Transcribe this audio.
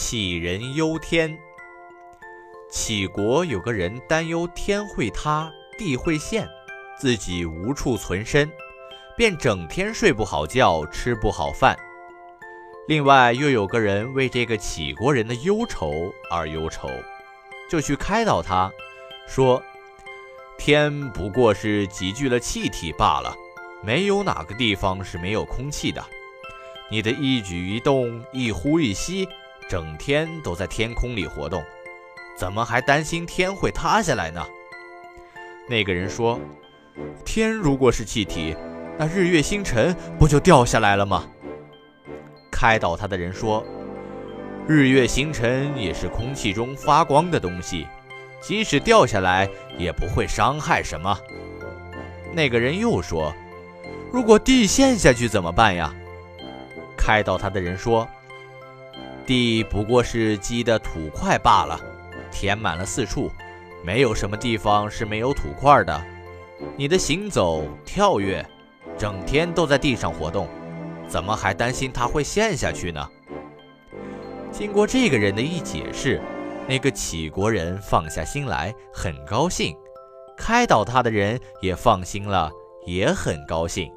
杞人忧天。杞国有个人担忧天会塌，地会陷，自己无处存身，便整天睡不好觉，吃不好饭。另外又有个人为这个杞国人的忧愁而忧愁，就去开导他，说：“天不过是集聚了气体罢了，没有哪个地方是没有空气的。你的一举一动，一呼一吸。”整天都在天空里活动，怎么还担心天会塌下来呢？那个人说：“天如果是气体，那日月星辰不就掉下来了吗？”开导他的人说：“日月星辰也是空气中发光的东西，即使掉下来也不会伤害什么。”那个人又说：“如果地陷下去怎么办呀？”开导他的人说。地不过是积的土块罢了，填满了四处，没有什么地方是没有土块的。你的行走、跳跃，整天都在地上活动，怎么还担心它会陷下去呢？经过这个人的一解释，那个杞国人放下心来，很高兴；开导他的人也放心了，也很高兴。